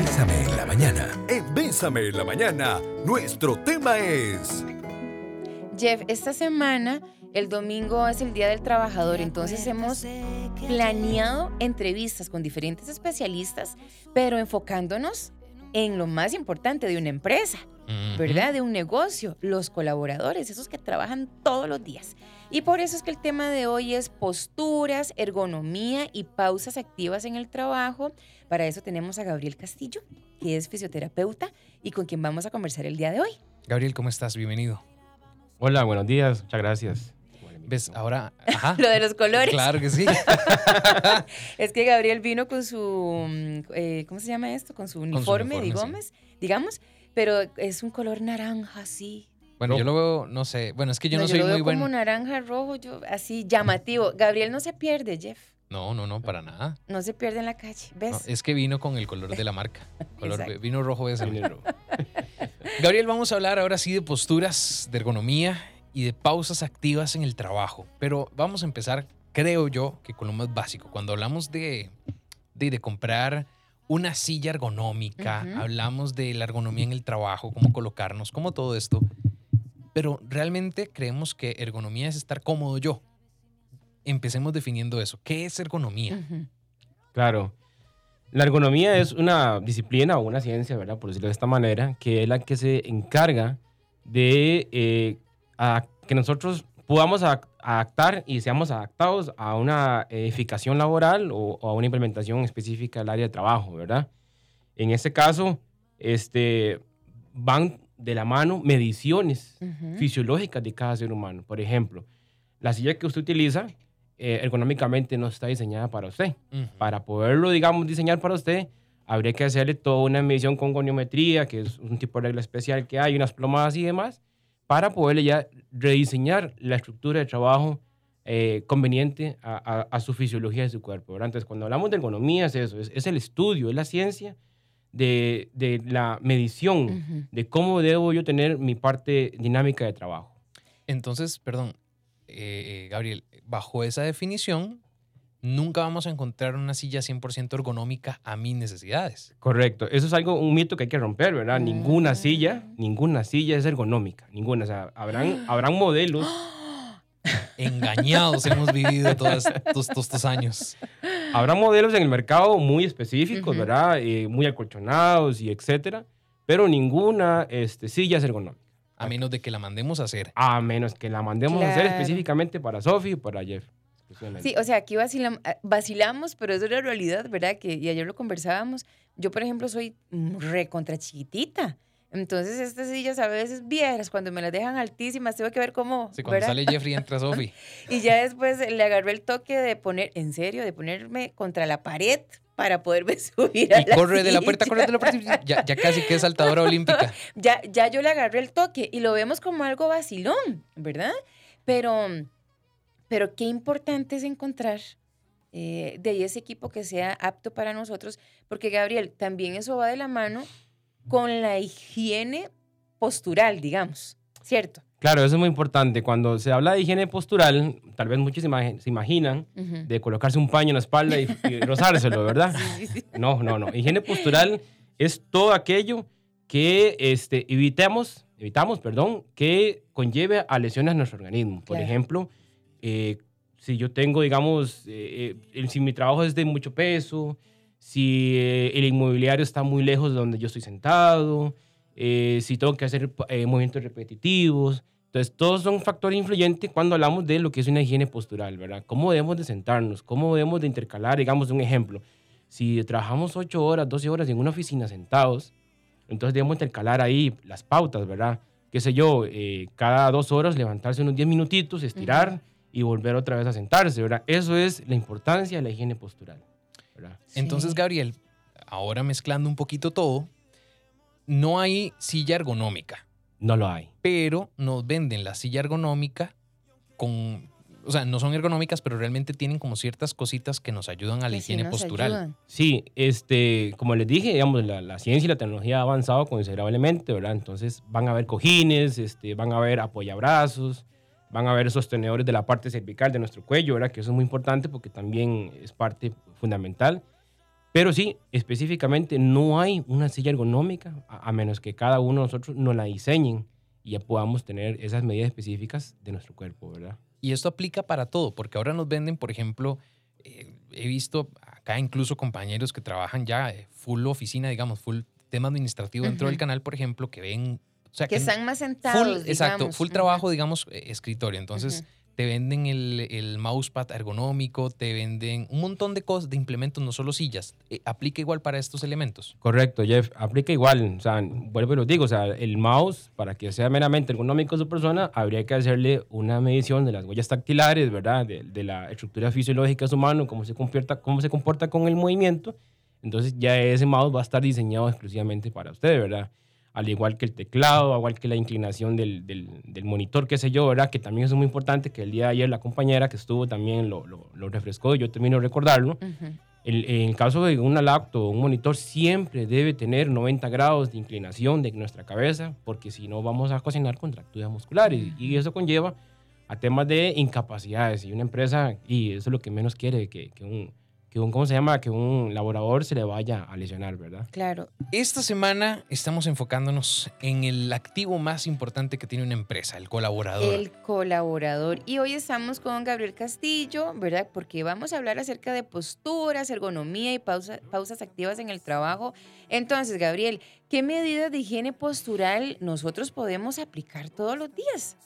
Bésame en la mañana. En Bésame en la mañana, nuestro tema es... Jeff, esta semana, el domingo es el Día del Trabajador, entonces hemos planeado entrevistas con diferentes especialistas, pero enfocándonos en lo más importante de una empresa, ¿verdad? De un negocio, los colaboradores, esos que trabajan todos los días. Y por eso es que el tema de hoy es posturas, ergonomía y pausas activas en el trabajo. Para eso tenemos a Gabriel Castillo, que es fisioterapeuta y con quien vamos a conversar el día de hoy. Gabriel, ¿cómo estás? Bienvenido. Hola, buenos días, muchas gracias. ¿Ves? Ahora, ajá. Lo de los colores. Claro que sí. es que Gabriel vino con su, mm, eh, ¿cómo se llama esto? Con su uniforme, uniforme, digamos, digamos, pero es un color naranja, así. Bueno, yo lo veo, no sé, bueno, es que yo no, yo soy lo veo muy bueno. como naranja, rojo, yo, así llamativo. Gabriel no se pierde, Jeff. No, no, no, para nada. No se pierde en la calle, ¿ves? No, es que vino con el color de la marca. Color, vino rojo de ese. Gabriel, vamos a hablar ahora sí de posturas, de ergonomía y de pausas activas en el trabajo. Pero vamos a empezar, creo yo, que con lo más básico. Cuando hablamos de, de, de comprar una silla ergonómica, hablamos de la ergonomía en el trabajo, cómo colocarnos, cómo todo esto. Pero realmente creemos que ergonomía es estar cómodo yo. Empecemos definiendo eso. ¿Qué es ergonomía? Claro. La ergonomía es una disciplina o una ciencia, ¿verdad? Por decirlo de esta manera, que es la que se encarga de eh, a- que nosotros podamos a- adaptar y seamos adaptados a una edificación laboral o, o a una implementación específica del área de trabajo, ¿verdad? En este caso, este, van de la mano mediciones fisiológicas de cada ser humano. Por ejemplo, la silla que usted utiliza eh, ergonómicamente no está diseñada para usted. Para poderlo, digamos, diseñar para usted, habría que hacerle toda una medición con goniometría, que es un tipo de regla especial que hay, unas plomadas y demás, para poderle ya rediseñar la estructura de trabajo eh, conveniente a, a- a su fisiología de su cuerpo. ¿verdad? Entonces, cuando hablamos de ergonomía es eso, es, es el estudio, es la ciencia de, de la medición de cómo debo yo tener mi parte dinámica de trabajo. Entonces, perdón, eh, eh, Gabriel, bajo esa definición, nunca vamos a encontrar una silla 100% ergonómica a mis necesidades. Correcto. Eso es algo, un mito que hay que romper, ¿verdad? Ninguna silla, ninguna silla es ergonómica. Ninguna. O sea, habrán, habrán modelos. Engañados hemos vivido todos estos, todos estos años. Habrá modelos en el mercado muy específicos, Ujú. ¿verdad? Eh, muy acolchonados y etcétera. Pero ninguna este, silla es ergonómica. A menos de que la mandemos a hacer. A menos que la mandemos a hacer Claro. específicamente para Sophie y para Jeff. Sí, o sea, aquí vacilam- ah, vacilamos, pero es una realidad, ¿verdad? Que, y ayer lo conversábamos. Yo, por ejemplo, soy recontra chiquitita. Entonces, estas sillas a veces viejas, cuando me las dejan altísimas, tengo que ver cómo. Sí, cuando ¿verdad? sale Jeffrey entra Sophie. Y ya después le agarré el toque de poner, en serio, de ponerme contra la pared para poderme subir a Y la corre de la puerta, corre de la puerta. Ya, ya casi que es saltadora olímpica. Ya, ya yo le agarré el toque y lo vemos como algo vacilón, ¿verdad? Pero, pero qué importante es encontrar eh, de ahí ese equipo que sea apto para nosotros, porque Gabriel, también eso va de la mano con la higiene postural, digamos, ¿cierto? Claro, eso es muy importante. Cuando se habla de higiene postural, tal vez muchos se imagi- se imaginan de colocarse un paño en la espalda y, y rozárselo, ¿verdad? Sí, sí, sí. No, no, no. Higiene postural es todo aquello que este, evitemos, evitamos, perdón, que conlleve a lesiones a nuestro organismo. Por Claro. ejemplo, eh, si yo tengo, digamos, eh, eh, si mi trabajo es de mucho peso, si eh, el inmobiliario está muy lejos de donde yo estoy sentado, eh, si tengo que hacer eh, movimientos repetitivos. Entonces, todos son factores influyentes cuando hablamos de lo que es una higiene postural, ¿verdad? ¿Cómo debemos de sentarnos? ¿Cómo debemos de intercalar? Digamos, un ejemplo. Si trabajamos 8 horas, 12 horas en una oficina sentados, entonces debemos intercalar ahí las pautas, ¿verdad? Qué sé yo, eh, cada dos horas levantarse unos 10 minutitos, estirar y volver otra vez a sentarse, ¿verdad? Eso es la importancia de la higiene postural, ¿verdad? Entonces. Gabriel, ahora mezclando un poquito todo, no hay silla ergonómica, No lo hay. pero nos venden la silla ergonómica con, o sea, no son ergonómicas, pero realmente tienen como ciertas cositas que nos ayudan a la sí higiene postural. ayudan. Sí, este, como les dije, digamos, la, la ciencia y la tecnología ha avanzado considerablemente, ¿verdad? Entonces van a haber cojines, este, van a haber apoyabrazos, van a haber sostenedores de la parte cervical de nuestro cuello, ¿verdad? Que eso es muy importante porque también es parte fundamental. Pero sí, específicamente no hay una silla ergonómica a, a menos que cada uno de nosotros nos la diseñen y ya podamos tener esas medidas específicas de nuestro cuerpo, ¿verdad? Y esto aplica para todo, porque ahora nos venden, por ejemplo, eh, he visto acá incluso compañeros que trabajan ya eh, full oficina, digamos, full tema administrativo dentro del Ujú. canal, por ejemplo, que ven... O sea, Que n- están más full, sentados, exacto, digamos. full Ujú. trabajo, digamos, eh, escritorio. Entonces, Ujú. te venden el, el mousepad ergonómico, te venden un montón de cosas, de implementos, no solo sillas. Eh, ¿Aplica igual para estos elementos? Correcto, Jeff. Aplica igual. O sea, vuelvo y lo digo. O sea, el mouse, para que sea meramente ergonómico su persona, habría que hacerle una medición de las huellas tactilares, ¿verdad? De, de la estructura fisiológica de su mano, cómo se, comporta, cómo se comporta con el movimiento. Entonces, ya ese mouse va a estar diseñado exclusivamente para usted, ¿verdad? Al igual que el teclado, al igual que la inclinación del, del, del monitor, qué sé yo, ¿verdad? Que también es muy importante, que el día de ayer la compañera que estuvo también lo, lo, lo refrescó y yo termino de recordarlo. El- en el caso de una laptop o un monitor, siempre debe tener 90 grados de inclinación de nuestra cabeza, porque si no vamos a cocinar contracturas musculares. Y eso conlleva a temas de incapacidades. Y una empresa, y eso es lo que menos quiere, que, que un, que un, ¿cómo se llama? Que un laborador se le vaya a lesionar, ¿verdad? Claro. Esta semana estamos enfocándonos en el activo más importante que tiene una empresa, el colaborador. El colaborador. Y hoy estamos con Gabriel Castillo, ¿verdad? Porque vamos a hablar acerca de posturas, ergonomía y pausa- pausas activas en el trabajo. Entonces, Gabriel, ¿qué medidas de higiene postural nosotros podemos aplicar todos los días?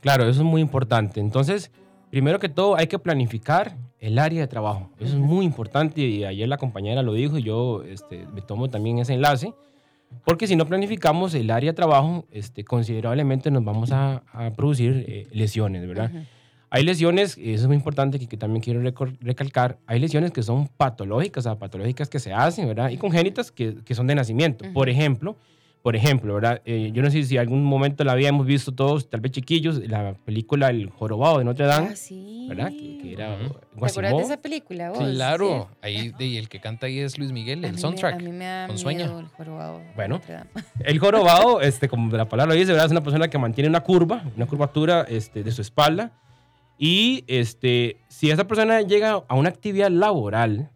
Claro, eso es muy importante. Entonces, primero que todo, hay que planificar el área de trabajo. Eso es muy importante y ayer la compañera lo dijo y yo este, me tomo también ese enlace. Porque si no planificamos el área de trabajo, este, considerablemente nos vamos a, a producir eh, lesiones, ¿verdad? Hay lesiones, eso es muy importante que, que también quiero recalcar, hay lesiones que son patológicas, o sea, patológicas que se hacen, ¿verdad? Y congénitas que, que son de nacimiento. Por ejemplo, por ejemplo, ¿verdad? Eh, yo no sé si algún momento la habíamos visto todos, tal vez chiquillos, la película El Jorobado de Notre Dame, Ah, sí. ¿verdad? Que, que era Ujú. ¿Te acuerdas de esa película vos? Claro, Sí. ahí de- y el que canta ahí es Luis Miguel, A el mí me- soundtrack. a mí me da con sueño. miedo el jorobado de Bueno. Notre Dame. El jorobado, este, como la palabra lo dice, ¿verdad? es una persona que mantiene una curva, una curvatura este, de su espalda. Y este, si esa persona llega a una actividad laboral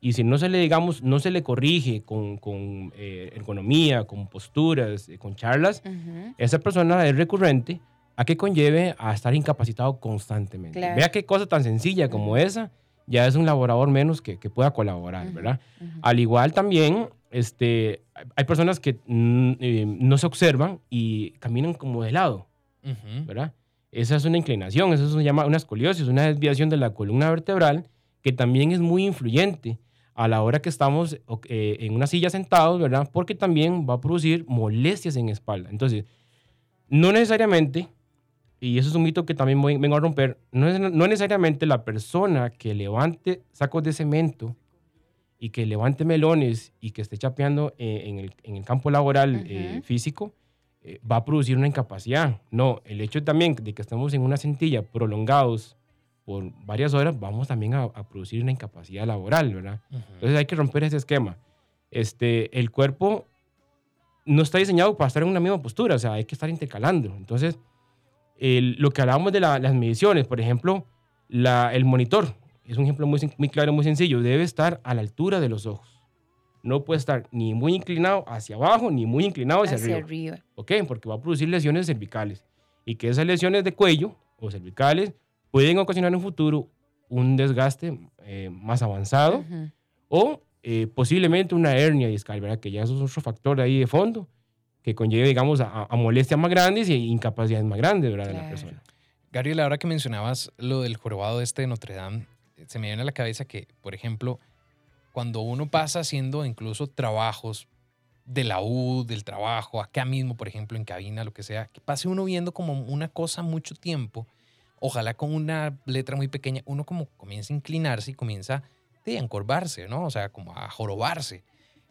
y si no se le, digamos, no se le corrige con, con eh, ergonomía, con posturas, eh, con charlas, Ujú. esa persona es recurrente a que conlleve a estar incapacitado constantemente. Claro. Vea qué cosa tan sencilla como Ujú. esa ya es un laborador menos que, que pueda colaborar, Ujú, ¿verdad? ujú. Al igual también, este, hay personas que mm, eh, no se observan y caminan como de lado. ¿verdad? Esa es una inclinación, eso se llama una escoliosis, una desviación de la columna vertebral que también es muy influyente a la hora que estamos eh, en una silla sentados, ¿verdad? Porque también va a producir molestias en espalda. Entonces, no necesariamente, y eso es un mito que también voy- vengo a romper, no, es- no necesariamente la persona que levante sacos de cemento y que levante melones y que esté chapeando eh, en, el, en el campo laboral eh, Ujú. físico eh, va a producir una incapacidad. No, el hecho también de que estemos en una cintilla prolongados por varias horas, vamos también a, a producir una incapacidad laboral, ¿verdad? Ujú. Entonces hay que romper ese esquema. Este, el cuerpo no está diseñado para estar en una misma postura, o sea, hay que estar intercalando. Entonces, el- lo que hablábamos de la- las mediciones, por ejemplo, la- el monitor, es un ejemplo muy claro, muy sencillo, debe estar a la altura de los ojos. No puede estar ni muy inclinado hacia abajo, ni muy inclinado hacia, Hacia arriba. arriba. ¿Ok? Porque va a producir lesiones cervicales. Y que esas lesiones de cuello o cervicales pueden ocasionar en un futuro un desgaste eh, más avanzado Ujú. o eh, posiblemente una hernia discal, ¿verdad? Que ya eso es otro factor ahí de fondo que conlleve, digamos, a, a molestias más grandes e incapacidades más grandes, ¿verdad? De la Claro. persona. Gabriel, ahora que mencionabas lo del jorobado este de Notre Dame, se me viene a la cabeza que, por ejemplo, cuando uno pasa haciendo incluso trabajos de la U, del trabajo, acá mismo, por ejemplo, en cabina, lo que sea, que pase uno viendo como una cosa mucho tiempo, ojalá con una letra muy pequeña, uno como comienza a inclinarse y comienza sí, a encorvarse, ¿no? O sea, como a jorobarse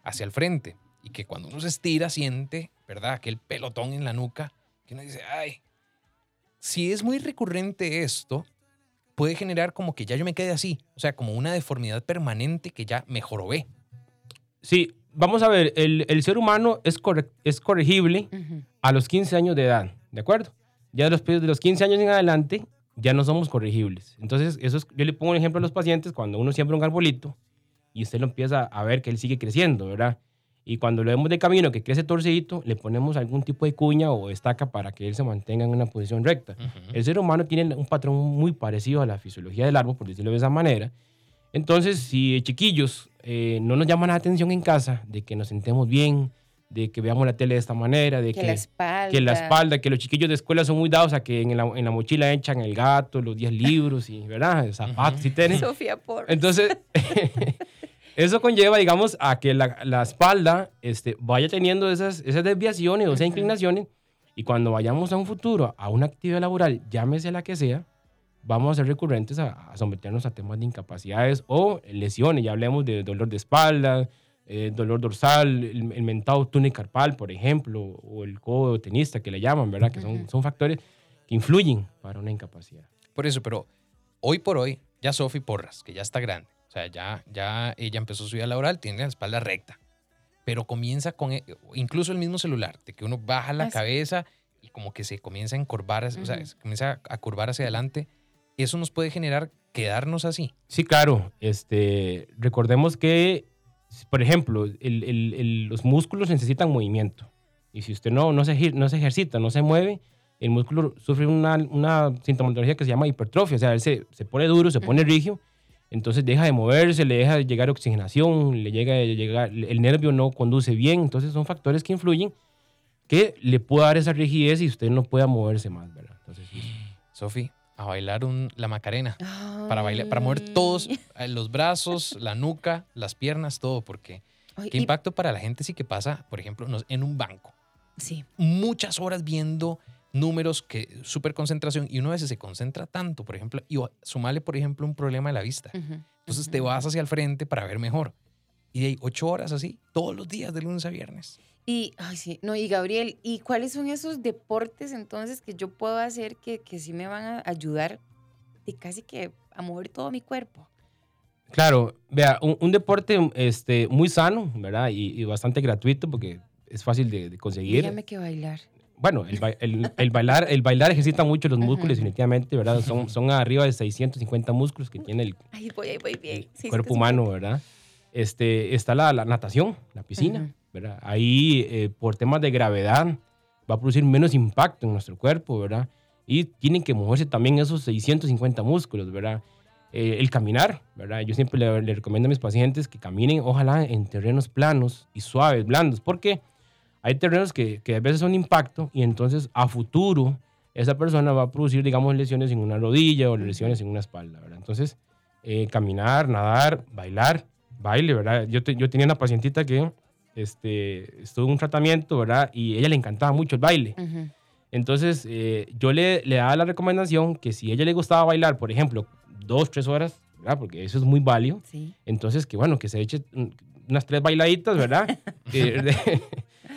hacia el frente. Y que cuando uno se estira, siente, ¿verdad? Aquel pelotón en la nuca, que uno dice, ay, si es muy recurrente esto, puede generar como que ya yo me quede así, o sea, como una deformidad permanente que ya me jorobé. Sí, vamos a ver, el, el ser humano es, corre- es corregible Ujú. a los 15 años de edad, ¿de acuerdo? Ya de los, de los 15 años en adelante ya no somos corregibles. Entonces, eso es- yo le pongo un ejemplo a los pacientes cuando uno siembra un arbolito y usted lo empieza a ver que él sigue creciendo, ¿verdad? Y cuando lo vemos de camino que crece torcidito, le ponemos algún tipo de cuña o estaca para que él se mantenga en una posición recta. El ser humano tiene un patrón muy parecido a la fisiología del árbol, por decirlo de esa manera. Entonces, si chiquillos eh, no nos llaman la atención en casa de que nos sentemos bien, de que veamos la tele de esta manera, de Que que, la espalda. que la espalda, que los chiquillos de escuela son muy dados a que en la, en la mochila echan el gato, los 10 libros y, ¿verdad? Zapatos y tenis. Sofía por. Entonces, eso conlleva, digamos, a que la, la espalda este, vaya teniendo esas, esas desviaciones o esas inclinaciones y cuando vayamos a un futuro, a una actividad laboral, llámese la que sea, vamos a ser recurrentes a, a someternos a temas de incapacidades o lesiones. Ya hablemos de dolor de espalda, eh, dolor dorsal, el, el mentado túnel carpal, por ejemplo, o el codo tenista que le llaman, ¿verdad? Que son, son factores que influyen para una incapacidad. Por eso, pero hoy por hoy, ya Sofi Porras, que ya está grande, o sea, ya, ya ella empezó su vida laboral, tiene la espalda recta, pero comienza con, e- incluso el mismo celular, de que uno baja la Ah, sí. cabeza y como que se comienza a encorvar, o sea, se comienza a curvar hacia adelante, eso nos puede generar quedarnos así. Sí, claro. Este, recordemos que, por ejemplo, el- el- el- los músculos necesitan movimiento. Y si usted no, no, se, no se ejercita, no se mueve, el músculo sufre una, una sintomatología que se llama hipertrofia. O sea, él se, se pone duro, se pone rígido, entonces deja de moverse, le deja de llegar oxigenación, le llega, de llegar, el nervio no conduce bien. Entonces son factores que influyen que le pueda dar esa rigidez y usted no pueda moverse más, ¿verdad? Entonces, sí. Sofi, a bailar un- la Macarena. Para bailar, para mover todos, eh, los brazos, la nuca, las piernas, todo, porque Ay, qué y- impacto para la gente sí que pasa, por ejemplo, en un banco. Sí. muchas horas viendo números que súper concentración y uno a veces se concentra tanto, por ejemplo, y sumale, por ejemplo, un problema de la vista. Ujú, Entonces ujú. te vas hacia el frente para ver mejor. Y de ahí ocho horas así, todos los días, de lunes a viernes. Y, ay, sí, no, y Gabriel, ¿y cuáles son esos deportes entonces que yo puedo hacer que, que sí me van a ayudar de casi que a mover todo mi cuerpo? Claro, vea, un, un deporte este, muy sano, ¿verdad? Y, y bastante gratuito porque es fácil de, de conseguir. Dígame que bailar. Bueno, el, el- el bailar, el bailar ejercita mucho los músculos, Ujú. definitivamente, ¿verdad? Son, son arriba de 650 músculos que tiene el, Ay, voy, ahí voy bien. Sí, cuerpo humano, ¿verdad? Este, está la, la natación, la piscina, Ujú. ¿verdad? Ahí, eh, por temas de gravedad, va a producir menos impacto en nuestro cuerpo, ¿verdad? Y tienen que moverse también esos 650 músculos, ¿verdad? Eh, el caminar, ¿verdad? Yo siempre le, le recomiendo a mis pacientes que caminen, ojalá, en terrenos planos y suaves, blandos, porque hay terrenos que, que a veces son impacto y entonces a futuro esa persona va a producir, digamos, lesiones en una rodilla o lesiones en una espalda, ¿verdad? Entonces, eh, caminar, nadar, bailar, baile, ¿verdad? Yo, te- yo tenía una pacientita que este, estuvo en un tratamiento, ¿verdad? Y a ella le encantaba mucho el baile. Ujú. Entonces, eh, yo le, le daba la recomendación que si a ella le gustaba bailar, por ejemplo, dos, tres horas, ¿verdad? Porque eso es muy válido. Sí. Entonces, que bueno, que se eche unas tres bailaditas, ¿verdad? Que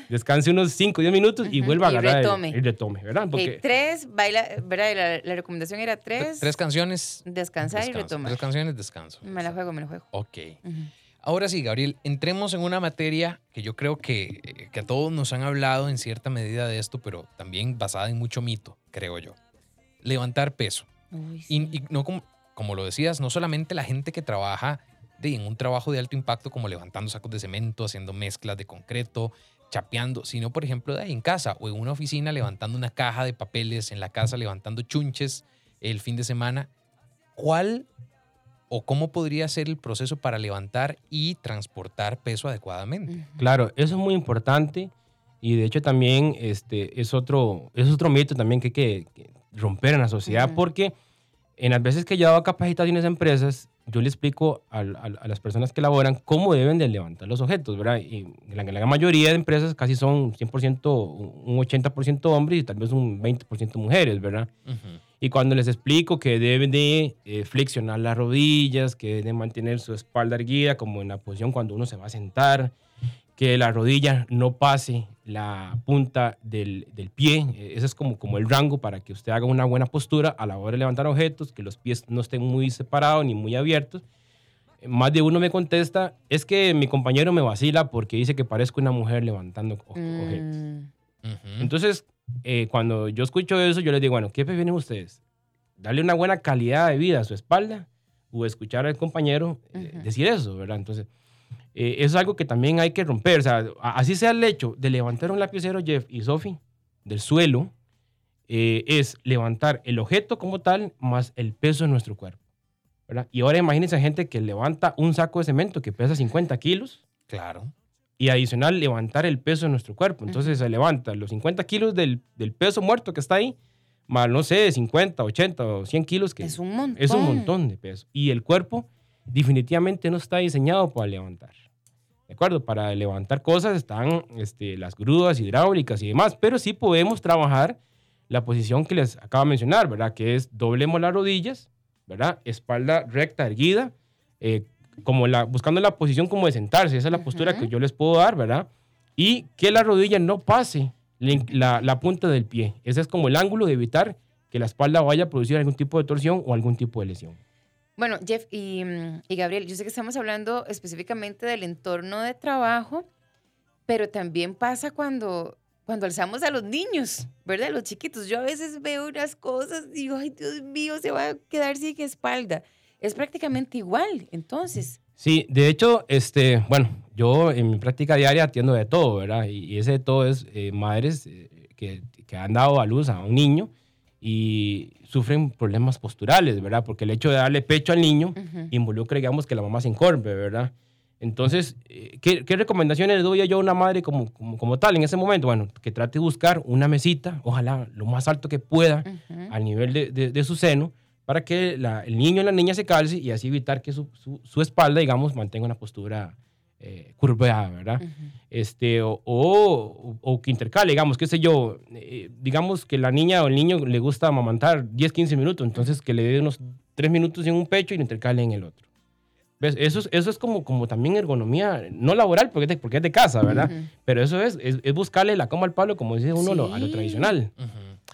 descanse unos cinco, diez minutos y Ujú, vuelva a y agarrar el- retome. Y retome, ¿verdad? Porque tres, baila, ¿verdad? La, la recomendación era tres, Tres canciones. descansar y descanso. retomar. Tres canciones, descanso. Me la juego, me la juego. Ok. Ujú. Ahora sí, Gabriel, entremos en una materia que yo creo que, eh, que a todos nos han hablado en cierta medida de esto, pero también basada en mucho mito, creo yo. Levantar peso. Uy, Y, no como, como lo decías, no solamente la gente que trabaja de, en un trabajo de alto impacto como levantando sacos de cemento, haciendo mezclas de concreto, chapeando, sino por ejemplo de ahí en casa o en una oficina levantando una caja de papeles, en la casa levantando chunches el fin de semana. ¿Cuál o cómo podría ser el proceso para levantar y transportar peso adecuadamente? Claro, eso es muy importante y de hecho también este, es, otro, es otro mito también que hay que, que romper en la sociedad Ujú. porque en las veces que yo hago capacitaciones a empresas, yo le explico al- al- a, las personas que laboran cómo deben de levantar los objetos, ¿verdad? Y la, la gran mayoría de empresas casi son 100%, un 80% hombres y tal vez un 20% mujeres, ¿verdad? Ujú. Y cuando les explico que deben de eh, flexionar las rodillas, que deben de mantener su espalda erguida, como en la posición cuando uno se va a sentar, que la rodilla no pase la punta del, del pie. eh, Ese es como, como el rango para que usted haga una buena postura a la hora de levantar objetos, que los pies no estén muy separados ni muy abiertos. Más de uno me contesta, es que mi compañero me vacila porque dice que parezco una mujer levantando o- objetos. Mm, Ujú. Entonces, eh, cuando yo escucho eso, yo les digo, bueno, ¿qué prefieren ustedes? ¿Darle una buena calidad de vida a su espalda o escuchar al compañero eh, Ujú. decir eso, ¿verdad? Entonces, eh, eso es algo que también hay que romper. O sea, a- así sea el hecho de levantar un lapicero, Jeff y Sophie, del suelo, eh, es levantar el objeto como tal más el peso de nuestro cuerpo. ¿verdad? Y ahora imagínense gente que levanta un saco de cemento que pesa 50 kilos Claro. Y adicional levantar el peso de nuestro cuerpo. Entonces se levanta los 50 kilos del, del peso muerto que está ahí, más no sé, 50, 80 o 100 kilos que Es un montón. es un montón de peso. Y el cuerpo definitivamente no está diseñado para levantar. ¿De acuerdo? Para levantar cosas están este, las grúas hidráulicas y demás, pero sí podemos trabajar la posición que les acabo de mencionar, ¿verdad? Que es doblemos las rodillas, ¿verdad? Espalda recta, erguida, eh, como la, buscando la posición como de sentarse. Esa es la postura que yo les puedo dar, ¿verdad? Y que la rodilla no pase la, punta del pie. Ese es como el ángulo de evitar que la espalda vaya a producir algún tipo de torsión o algún tipo de lesión. Bueno, Jeff y, y Gabriel, yo sé que estamos hablando específicamente del entorno de trabajo, pero también pasa cuando, cuando alzamos a los niños, ¿verdad? Los chiquitos. Yo a veces veo unas cosas y digo, ay, Dios mío, se va a quedar sin espalda. Es prácticamente igual, entonces. Sí, de hecho, este, bueno, yo en mi práctica diaria atiendo de todo, ¿verdad? Y, y ese de todo es eh, madres eh, que, que han dado a luz a un niño y sufren problemas posturales, ¿verdad? Porque el hecho de darle pecho al niño Ujú. involucra, digamos, que la mamá se encorve, ¿verdad? Entonces, eh, ¿qué, qué recomendaciones le doy yo a una madre como, como, como tal en ese momento? Bueno, que trate de buscar una mesita, ojalá lo más alto que pueda, al nivel de, de- de su seno para que la- el niño y la niña se calce y así evitar que su, su- su espalda, digamos, mantenga una postura eh, curveada, ¿verdad? Ujú. Este, o, o, o que intercale, digamos, qué sé yo, eh, digamos que la niña o el niño le gusta amamantar 10, 15 minutos, entonces que le dé unos 3 minutos en un pecho y lo intercale en el otro. ¿Ves? Eso es, eso es como, como también ergonomía, no laboral, porque es de, porque es de casa, ¿verdad? Ujú. Pero eso es, es, es buscarle la cama al palo, como dice uno, lo- a lo Sí. tradicional, Ujú.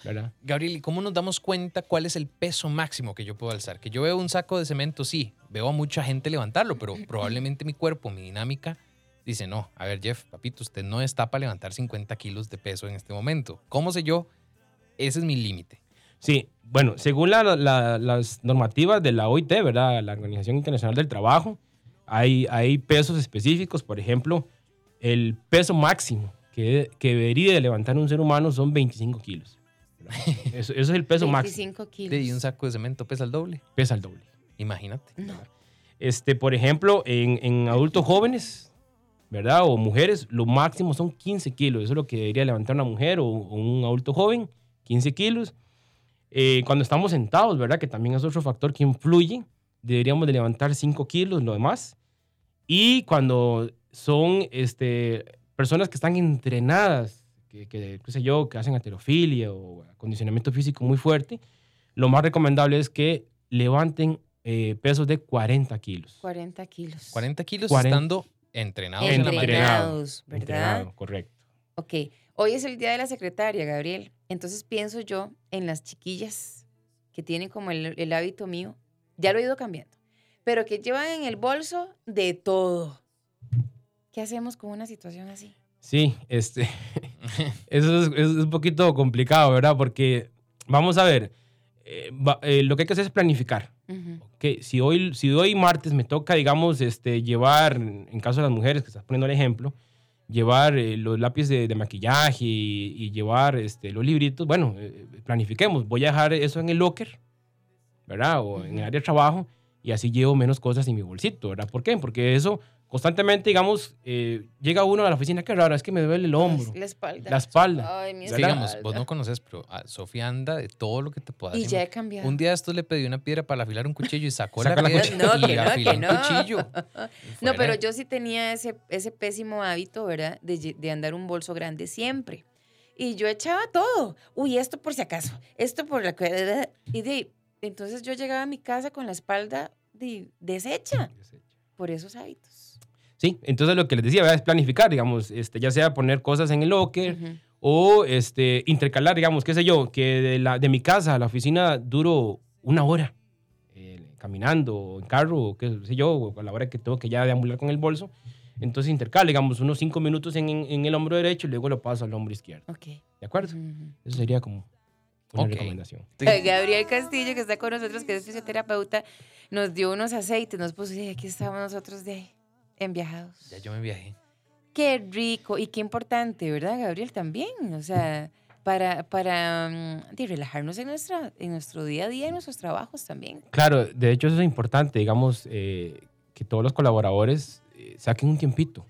¿Verdad? Gabriel, ¿y cómo nos damos cuenta cuál es el peso máximo que yo puedo alzar? Que yo veo un saco de cemento, sí, veo a mucha gente levantarlo, pero probablemente mi cuerpo, mi dinámica, dice, no, a ver, Jeff, papito, usted no está para levantar 50 kilos de peso en este momento. ¿Cómo sé yo? Ese es mi límite. Sí, bueno, según la- la- las normativas de la OIT, ¿verdad? La Organización Internacional del Trabajo, hay, hay pesos específicos. Por ejemplo, el peso máximo que, que debería de levantar un ser humano son 25 kilos. Eso, eso es el peso máximo. 25 kilos. Y un saco de cemento pesa el doble. Pesa el doble. Imagínate. No. Este, por ejemplo, en, en adultos jóvenes, ¿verdad? O mujeres, lo máximo son 15 kilos. Eso es lo que debería levantar una mujer o, o un adulto joven, 15 kilos. Eh, cuando estamos sentados, ¿verdad? Que también es otro factor que influye. Deberíamos de levantar 5 kilos, lo demás. Y cuando son este, personas que están entrenadas, que, que, qué sé yo, que hacen alterofilia o acondicionamiento físico muy fuerte, lo más recomendable es que levanten eh, pesos de 40 kilos. 40 kilos. 40 kilos 40. estando entrenados en la. Entrenados, ¿verdad? Entrenado, correcto. Ok, hoy es el día de la secretaria, Gabriel. Entonces pienso yo en las chiquillas que tienen como el, el hábito mío, ya lo he ido cambiando, pero que llevan en el bolso de todo. ¿Qué hacemos con una situación así? Sí, este, eso es, es un poquito complicado, ¿verdad? Porque, vamos a ver, eh, va- eh, lo que hay que hacer es planificar. Que si hoy, si hoy martes me toca, digamos, este, llevar, en caso de las mujeres, que estás poniendo el ejemplo, llevar eh, los lápices de, de maquillaje y, y llevar este, los libritos, bueno, planifiquemos. Voy a dejar eso en el locker, ¿verdad? O en el área de trabajo y así llevo menos cosas en mi bolsito, ¿verdad? ¿Por qué? Porque eso constantemente, digamos, eh, llega uno a la oficina, qué raro, es que me duele el hombro. La espalda. La espalda. Ay, mi Es que, digamos, espalda. vos no conoces, pero a Sofía anda de todo lo que te pueda Y ya he cambiado. Un día estos le pedí una piedra para afilar un cuchillo y sacó la la piedra cuchilla. No, y que no, afiló que un no. cuchillo. Y No, pero yo sí tenía ese, ese pésimo hábito, ¿verdad? De, andar un bolso grande siempre. Y yo echaba todo. Uy, esto por si acaso. Esto por la... Y de, entonces yo llegaba a mi casa con la espalda de- deshecha por esos hábitos. Sí, entonces lo que les decía ¿verdad? es planificar, digamos, este, ya sea poner cosas en el locker Ujú. o este, intercalar, digamos, qué sé yo, que de, la, de mi casa a la oficina duro una hora eh, caminando o en carro o qué sé yo, o a la hora que tengo que ya deambular con el bolso. Entonces intercalo, digamos, unos cinco minutos en, en- en el hombro derecho y luego lo paso al hombro izquierdo. Ok. ¿De acuerdo? Ujú, ujú. Eso sería como... una Ok. recomendación. Gabriel Castillo, que está con nosotros, que es fisioterapeuta, nos dio unos aceites, nos puso, y aquí estamos nosotros de ahí, enviajados. Ya yo me viajé. Qué rico y qué importante, ¿verdad, Gabriel? También, o sea, para, para mm, relajarnos en, nuestra, en nuestro día a día, en nuestros trabajos también. Claro, de hecho eso es importante, digamos, eh, que todos los colaboradores eh, saquen un tiempito.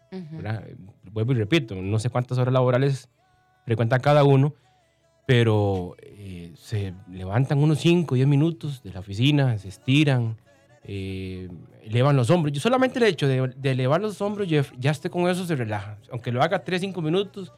Vuelvo y repito, no sé cuántas horas laborales frecuenta cada uno, pero eh, se levantan unos 5 o 10 minutos de la oficina, se estiran, eh, elevan los hombros. Yo solamente el hecho de, de elevar los hombros, Jeff, ya esté con eso se relaja. Aunque lo haga 3, 5 minutos,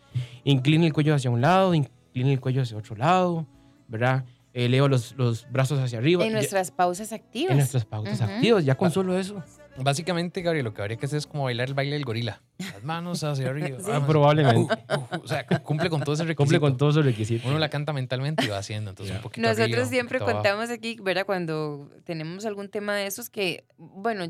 inclina el cuello hacia un lado, inclina el cuello hacia otro lado, ¿verdad? Eleva los, los brazos hacia arriba. En Ya- nuestras pausas activas. en nuestras pautas Ujú. activas, ya con solo eso. Básicamente, Gabriel, lo que habría que hacer es como bailar el baile del gorila. Las manos hacia arriba. Sí. vamos. probablemente. Uh, uh, uh, o sea, cumple con todo ese requisito. Cumple con todos esos requisitos. Uno la canta mentalmente y va haciendo, entonces un poquito Nosotros arriba, un siempre poquito abajo. contamos aquí, ¿verdad? Cuando tenemos algún tema de esos que, bueno,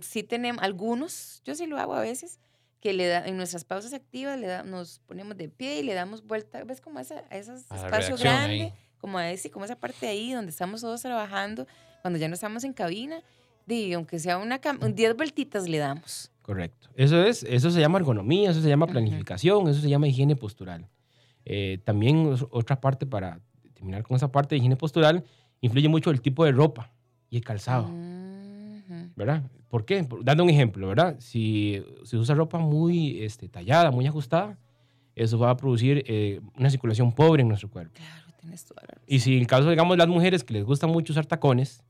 sí tenemos algunos, yo sí lo hago a veces, que le da, en nuestras pausas activas le da, nos ponemos de pie y le damos vuelta, ¿ves? Como a, esa, a espacios redacción grandes, ahí. como a ese, como esa parte ahí donde estamos todos trabajando, cuando ya no estamos en cabina, y aunque sea una, cam- 10 vueltitas le damos. Correcto. Eso, es, eso se llama ergonomía, eso se llama planificación, eso se llama higiene postural. Eh, también otra parte, para terminar con esa parte de higiene postural, influye mucho el tipo de ropa y el calzado. ¿verdad? ¿Por qué? Dando un ejemplo, ¿verdad? Si se usa ropa muy este, tallada, muy ajustada, eso va a producir eh, una circulación pobre en nuestro cuerpo. Claro, tienes toda la razón. Y si en el caso, digamos, las mujeres que les gusta mucho usar tacones.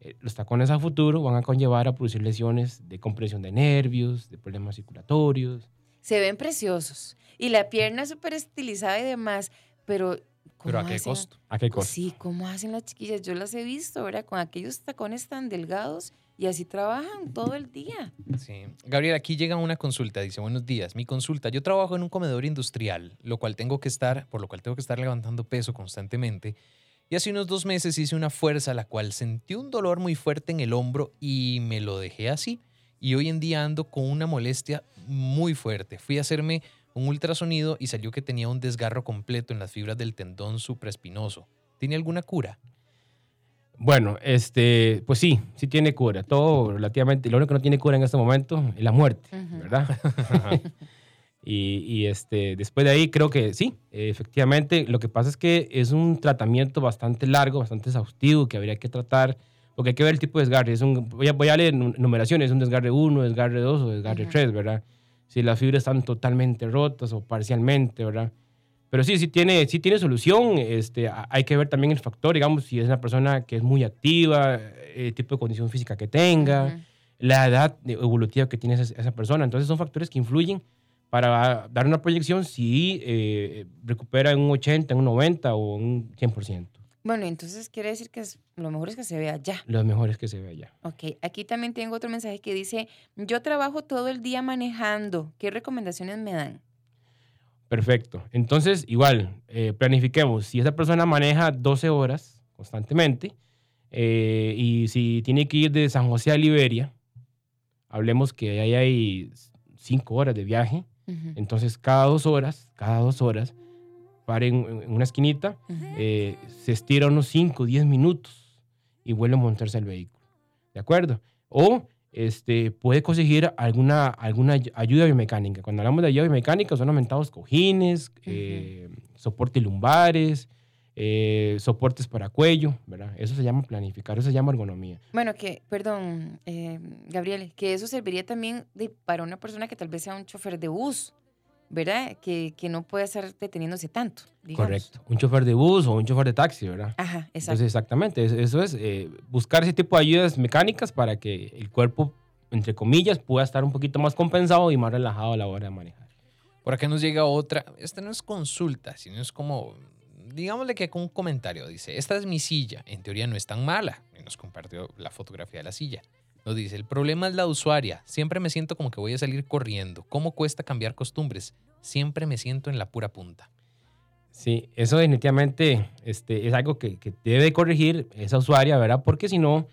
Eh, los tacones a futuro van a conllevar a producir lesiones de compresión de nervios, de problemas circulatorios. Se ven preciosos. Y la pierna súper estilizada y demás. Pero, ¿cómo Pero ¿a qué hacen? costo? ¿A qué costo? Sí, ¿cómo hacen las chiquillas? Yo las he visto, ¿verdad? Con aquellos tacones tan delgados y así trabajan todo el día. Sí. Gabriel, aquí llega una consulta. Dice, buenos días. Mi consulta. Yo trabajo en un comedor industrial, lo cual tengo que estar, por lo cual tengo que estar levantando peso constantemente. Y hace unos dos meses hice una fuerza, la cual sentí un dolor muy fuerte en el hombro y me lo dejé así. Y hoy en día ando con una molestia muy fuerte. Fui a hacerme un ultrasonido y salió que tenía un desgarro completo en las fibras del tendón supraespinoso. ¿Tiene alguna cura? Bueno, este, pues sí, sí tiene cura. Todo relativamente. Lo único que no tiene cura en este momento es la muerte, Ujú. ¿verdad? y, y, este, después de ahí creo que sí, eh, efectivamente. Lo que pasa es que es un tratamiento bastante largo, bastante exhaustivo que habría que tratar. Porque hay que ver el tipo de desgarre. Es un, voy, a, voy a leer nu- numeraciones. Es un desgarre 1, desgarre 2 o desgarre Ujú. 3, ¿verdad? Si las fibras están totalmente rotas o parcialmente, ¿verdad? Pero sí, sí tiene, sí tiene solución. Este, a- hay que ver también el factor, digamos, si es una persona que es muy activa, el tipo de condición física que tenga, la edad evolutiva que tiene esa, esa persona. Entonces son factores que influyen para dar una proyección si eh, recupera en un 80, en un 90 o un 100%. Bueno, entonces quiere decir que es- lo mejor es que se vea ya. Los mejores que se ve allá. Ok, aquí también tengo otro mensaje que dice, yo trabajo todo el día manejando. ¿Qué recomendaciones me dan? Perfecto. Entonces, igual, eh, planifiquemos. Si esa persona maneja 12 horas constantemente eh, y si tiene que ir de San José a Liberia, hablemos que ahí hay 5 horas de viaje. Entonces, cada dos horas, cada dos horas, para en, una esquinita, eh, se estira unos 5 o 10 minutos y vuelve a montarse al vehículo. ¿De acuerdo? O este, puede conseguir alguna, alguna ay- ayuda biomecánica. Cuando hablamos de ayuda biomecánica, son aumentados cojines, eh, soportes lumbares, eh, soportes para cuello, ¿verdad? Eso se llama planificar, eso se llama ergonomía. Bueno, que, perdón, eh, Gabriel, que eso serviría también de- para una persona que tal vez sea un chofer de bus, ¿verdad? Que, que no puede estar deteniéndose tanto. digamos. Correcto. Un chofer de bus o un chofer de taxi, ¿verdad? Ajá, exacto. Entonces, exactamente, es- eso es eh, buscar ese tipo de ayudas mecánicas para que el cuerpo, entre comillas, pueda estar un poquito más compensado y más relajado a la hora de manejar. Por acá nos llega otra. Esta no es consulta, sino es como, digámosle que con un comentario. Dice, esta es mi silla. En teoría no es tan mala. Y nos compartió la fotografía de la silla. Nos dice, el problema es la usuaria. Siempre me siento como que voy a salir corriendo. ¿Cómo cuesta cambiar costumbres? Siempre me siento en la pura punta. Sí, eso definitivamente este, es algo que, que debe corregir esa usuaria, ¿verdad? Porque si no,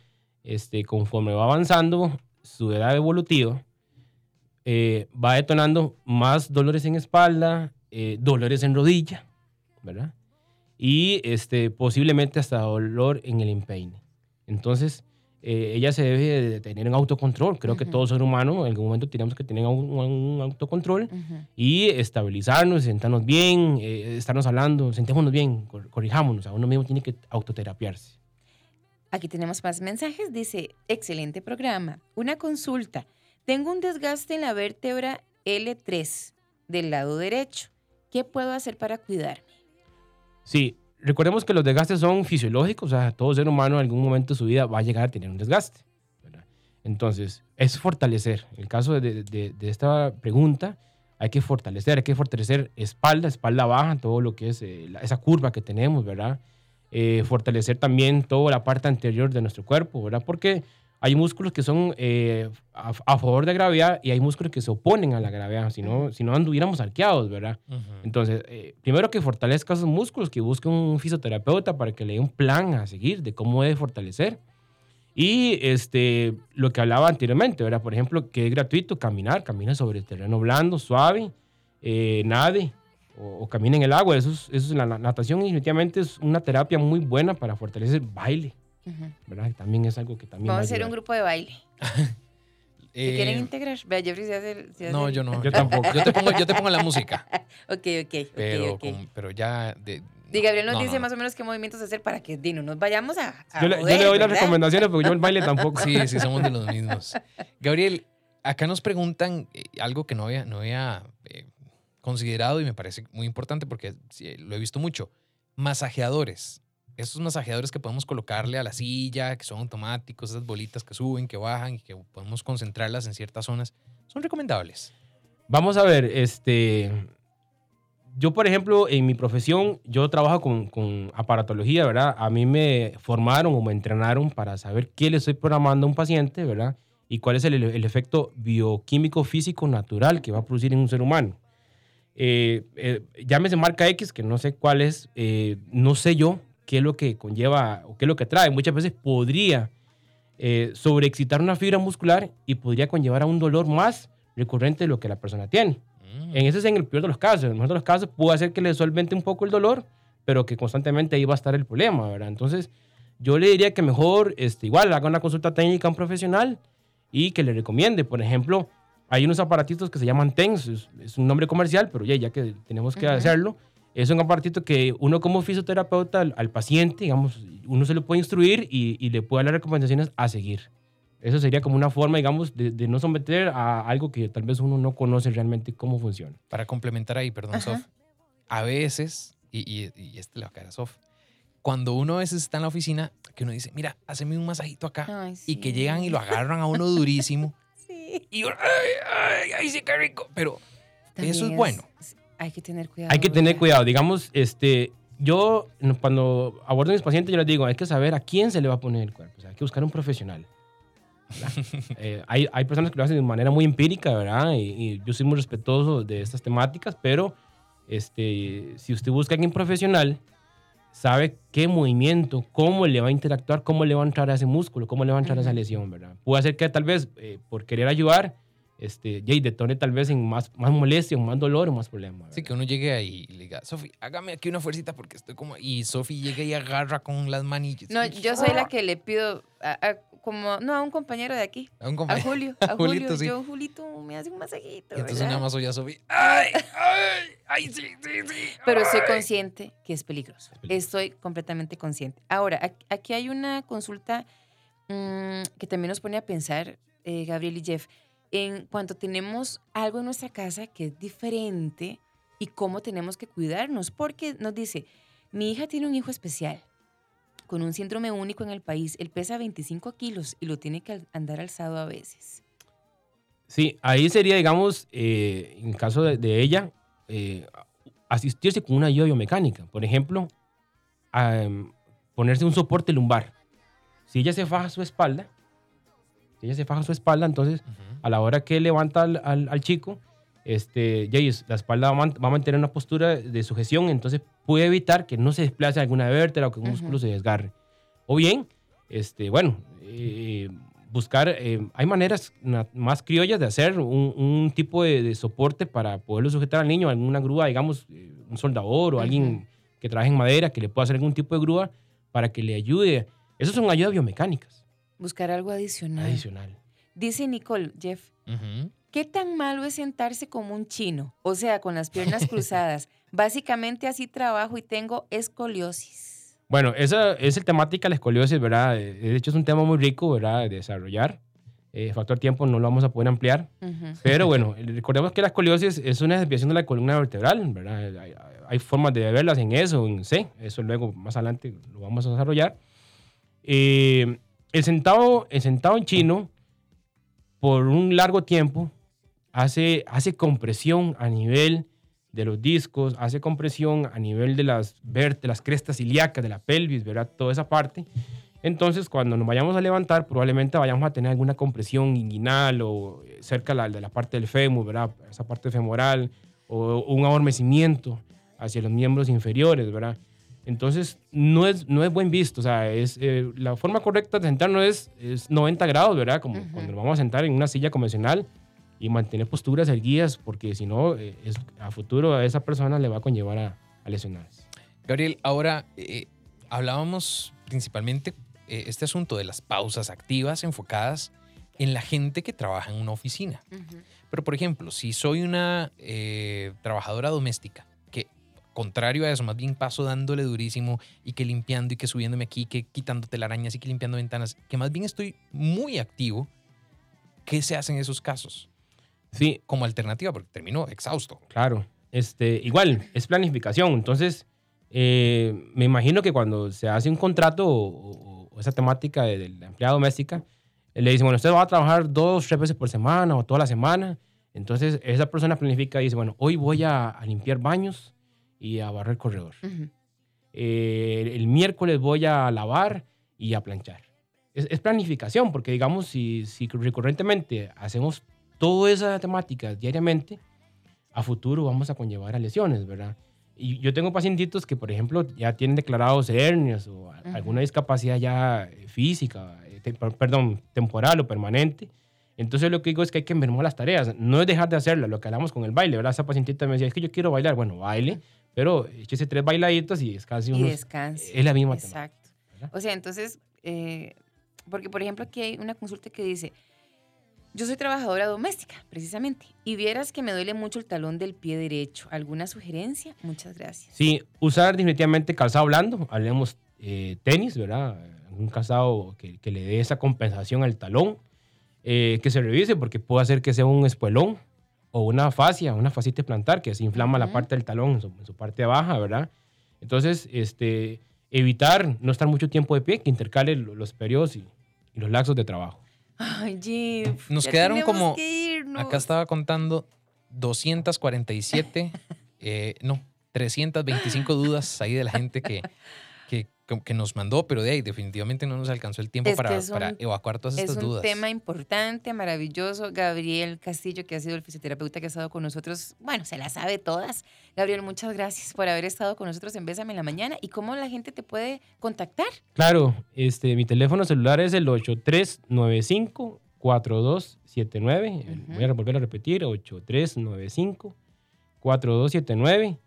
este, conforme va avanzando su edad evolutiva, eh, va detonando más dolores en espalda, eh, dolores en rodilla, ¿verdad? Y este, posiblemente hasta dolor en el empeine. Entonces, eh, ella se debe de tener un autocontrol. Creo que Ujú. todo ser humano en algún momento tenemos que tener un, un autocontrol Ujú. y estabilizarnos, sentarnos bien, eh, estarnos hablando, sentémonos bien, cor- corrijámonos. A uno mismo tiene que autoterapiarse. Aquí tenemos más mensajes. Dice, excelente programa. Una consulta. Tengo un desgaste en la vértebra L3 del lado derecho. ¿Qué puedo hacer para cuidarme? Sí, recordemos que los desgastes son fisiológicos, o sea, todo ser humano en algún momento de su vida va a llegar a tener un desgaste. Entonces, es fortalecer. En el caso de, esta pregunta, hay que fortalecer, hay que fortalecer espalda, espalda baja, todo lo que es eh, esa curva que tenemos, ¿verdad? Eh, fortalecer también toda la parte anterior de nuestro cuerpo, ¿verdad? Porque hay músculos que son eh, a, a favor de gravedad y hay músculos que se oponen a la gravedad, si no, si no anduviéramos arqueados, ¿verdad? Entonces, eh, primero que fortalezca esos músculos, que busque un fisioterapeuta para que le dé un plan a seguir de cómo debe fortalecer. Y este, lo que hablaba anteriormente, ¿verdad? Por ejemplo, que es gratuito caminar, camina sobre terreno blando, suave, eh, nade o, o camina en el agua. Eso es, eso es la na- natación, definitivamente es una terapia muy buena para fortalecer baile, ¿verdad? También es algo que también va Vamos a a hacer un grupo de baile. ¿Se Eh, quieren integrar? Vea, Jeffrey se hace... se no, yo no. Yo tampoco. Yo te pongo, yo te pongo la música, Ok, ok, pero, ok. con- pero ya... De, Di, Gabriel nos no, dice no. más o menos qué movimientos hacer para que di, no nos vayamos a, a Yo le, yo joder, le doy las recomendaciones, pero yo el baile tampoco. Sí, sí, somos de los mismos. Gabriel, acá nos preguntan eh, algo que no había, no había eh, considerado y me parece muy importante porque sí, lo he visto mucho. Masajeadores. Estos masajeadores que podemos colocarle a la silla, que son automáticos, esas bolitas que suben, que bajan y que podemos concentrarlas en ciertas zonas, son recomendables. Vamos a ver, este, yo por ejemplo, en mi profesión, yo trabajo con, con aparatología, ¿verdad? A mí me formaron o me entrenaron para saber qué le estoy programando a un paciente, ¿verdad? Y cuál es el, el efecto bioquímico físico natural que va a producir en un ser humano. Eh, eh, llámese marca X, que no sé cuál es, eh, no sé yo qué es lo que conlleva o qué es lo que trae. Muchas veces podría eh, sobreexcitar una fibra muscular y podría conllevar a un dolor más recurrente de lo que la persona tiene. Mm. En ese es en el peor de los casos. En el mejor de los casos puede hacer que le solvente un poco el dolor, pero que constantemente ahí va a estar el problema, ¿verdad? Entonces, yo le diría que mejor, este, igual, haga una consulta técnica a un profesional y que le recomiende. Por ejemplo, hay unos aparatitos que se llaman TENS, es, es un nombre comercial, pero ya, ya que tenemos que Ujú. hacerlo, es un aparatito que uno como fisioterapeuta al, al paciente, digamos, uno se le puede instruir y, y le puede dar las recomendaciones a seguir. Eso sería como una forma, digamos, de, de no someter a algo que tal vez uno no conoce realmente cómo funciona. Para complementar ahí, perdón, Ajá. Sof. A veces, y, y, y este le va a caer a Sof, cuando uno a veces está en la oficina, que uno dice, mira, haceme un masajito acá, Ay, y que llegan y lo agarran a uno durísimo, Sí. y uno, ay, ay, ay, sí, qué rico, pero eso También es bueno. Hay que tener cuidado. Hay que tener ¿verdad? cuidado. Digamos, este, yo cuando abordo a mis pacientes, yo les digo, hay que saber a quién se le va a poner el cuerpo. O sea, hay que buscar un profesional. Eh, hay, hay personas que lo hacen de manera muy empírica, ¿verdad? Y, y yo soy muy respetuoso de estas temáticas, pero este, si usted busca a alguien profesional, sabe qué movimiento, cómo le va a interactuar, cómo le va a entrar a ese músculo, cómo le va a entrar a esa lesión, ¿verdad? Puede ser que tal vez eh, por querer ayudar, este, Jay detone tal vez en más, más molestia, más dolor o más problemas. Así que uno llegue ahí y le diga, Sofi, hágame aquí una fuercita porque estoy como... Y Sofi llega y agarra con las manillas. No, yo soy la que le pido, a- a- como, no, a un compañero de aquí, A un a compañero. Julio, a Julio, Julito, sí. yo, Julito, me hace un masajito, Y entonces ¿verdad? nada más oye a Sofi, ¡ay, ay, ay, sí, sí, sí! Pero soy ay". consciente que es peligroso. Es peligroso. Estoy completamente consciente. Ahora, aquí hay una consulta mm, que también nos pone a pensar, eh, Gabriel y Jeff, en cuanto tenemos algo en nuestra casa que es diferente y cómo tenemos que cuidarnos. Porque nos dice, mi hija tiene un hijo especial con un síndrome único en el país. Él pesa 25 kilos y lo tiene que andar alzado a veces. Sí, ahí sería, digamos, eh, en caso de, ella, eh, asistirse con una ayuda biomecánica. Por ejemplo, a, ponerse un soporte lumbar. Si ella se faja su espalda, ella se faja su espalda, entonces a la hora que levanta al, al- al chico, este, ya es- la espalda va a, man- va a mantener una postura de sujeción, entonces puede evitar que no se desplace alguna vértebra o que un músculo se desgarre. O bien, este, bueno, eh, buscar, eh, hay maneras más criollas de hacer un, un tipo de, de soporte para poderlo sujetar al niño, alguna grúa, digamos, eh, un soldador o alguien que trabaje en madera, que le pueda hacer algún tipo de grúa para que le ayude. Esas son ayudas biomecánicas. Buscar algo adicional. Adicional. Dice Nicole, Jeff, Ujú. ¿qué tan malo es sentarse como un chino? O sea, con las piernas cruzadas. Básicamente así trabajo y tengo escoliosis. Bueno, esa es el temática la escoliosis, ¿verdad? Eh, De hecho, es un tema muy rico, ¿verdad? De desarrollar. Eh, factor tiempo no lo vamos a poder ampliar. Ujú. Pero bueno, recordemos que la escoliosis es una desviación de la columna vertebral, ¿verdad? Hay, hay formas de verlas en eso, en C. Eso luego más adelante lo vamos a desarrollar. Eh, el, sentado, el sentado en chino, por un largo tiempo, hace, hace compresión a nivel de los discos, hace compresión a nivel de las, de las crestas ilíacas, de la pelvis, ¿verdad? Toda esa parte. Entonces, cuando nos vayamos a levantar, probablemente vayamos a tener alguna compresión inguinal o eh, cerca de la parte del fémur, ¿verdad? Esa parte femoral, o un adormecimiento hacia los miembros inferiores, ¿verdad? Entonces, no es, no es buen visto. O sea, es, eh, la forma correcta de sentarnos es, es 90 grados, ¿verdad? Como Ujú. cuando nos vamos a sentar en una silla convencional y mantener posturas erguidas, porque si no, eh, es, a futuro a esa persona le va a conllevar a, a lesionarse. Gabriel, ahora eh, hablábamos principalmente eh, este asunto de las pausas activas enfocadas en la gente que trabaja en una oficina. Ujú. Pero, por ejemplo, si soy una eh, trabajadora doméstica, contrario a eso, más bien paso dándole durísimo y que limpiando y que subiéndome aquí, que quitando telarañas y que limpiando ventanas, que más bien estoy muy activo, ¿qué se hace en esos casos? Sí, Como alternativa, porque termino exhausto. Claro, este, igual, es planificación. Entonces, eh, me imagino que cuando se hace un contrato o, esa temática de, de la empleada doméstica, le dicen, bueno, usted va a trabajar dos, tres veces por semana o toda la semana. Entonces, esa persona planifica y dice, bueno, hoy voy a, a limpiar baños y a barrer corredor. Ujú. Eh, el miércoles voy a lavar y a planchar. Es, es planificación, porque digamos, si, si recurrentemente hacemos toda esa temática diariamente, a futuro vamos a conllevar a lesiones, ¿verdad? Y yo tengo pacientitos que, por ejemplo, ya tienen declarados hernias o a- Ujú. alguna discapacidad ya eh, física, eh, te- per- perdón, temporal o permanente. Entonces lo que digo es que hay que mermar las tareas. No es dejar de hacerlas, lo que hablamos con el baile, ¿verdad? Esa pacientita me decía, es que yo quiero bailar. Bueno, baile, pero échese tres bailaditos y es casi Y unos... descanse. Es la misma. Exacto. O sea, entonces, eh, porque por ejemplo aquí hay una consulta que dice, yo soy trabajadora doméstica, precisamente, y vieras que me duele mucho el talón del pie derecho. ¿Alguna sugerencia? Muchas gracias. Sí, usar definitivamente calzado blando, hablemos eh, tenis, ¿verdad? Un calzado que, que le dé esa compensación al talón, eh, que se revise porque puede hacer que sea un espuelón o una fascia, una fascitis plantar que se inflama la Ujú. parte del talón en su, en su parte baja, ¿verdad? Entonces, este, evitar no estar mucho tiempo de pie, que intercale lo- los periodos y, y los lapsos de trabajo. Ay, Jeff. Nos ya quedaron como- que irnos. Acá estaba contando 247, eh, no, 325 dudas ahí de la gente que, que, que nos mandó, pero de ahí definitivamente no nos alcanzó el tiempo Es para, es un- para evacuar todas Es estas un dudas. tema importante, maravilloso. Gabriel Castillo, que ha sido el fisioterapeuta que ha estado con nosotros, bueno, se las sabe todas. Gabriel, muchas gracias por haber estado con nosotros en Bésame en la Mañana. ¿Y cómo la gente te puede contactar? Claro, este, mi teléfono celular es el 8395-4279. Ujú. Voy a volver a repetir, 8395-4279.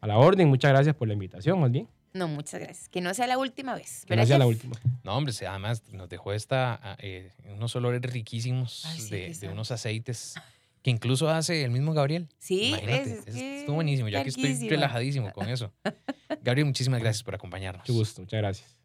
A la orden, muchas gracias por la invitación, más bien. No, muchas gracias. Que no sea la última vez. Que no ¿verdad, sea la última. No, hombre, además nos dejó esta, ah, eh, unos olores riquísimos Ay, sí, de, de unos aceites que incluso hace el mismo Gabriel. Sí, Imagínate, ves, es es- que estuvo buenísimo. Yo aquí estoy relajadísimo con eso. Gabriel, muchísimas gracias por acompañarnos. Mucho gusto, muchas gracias.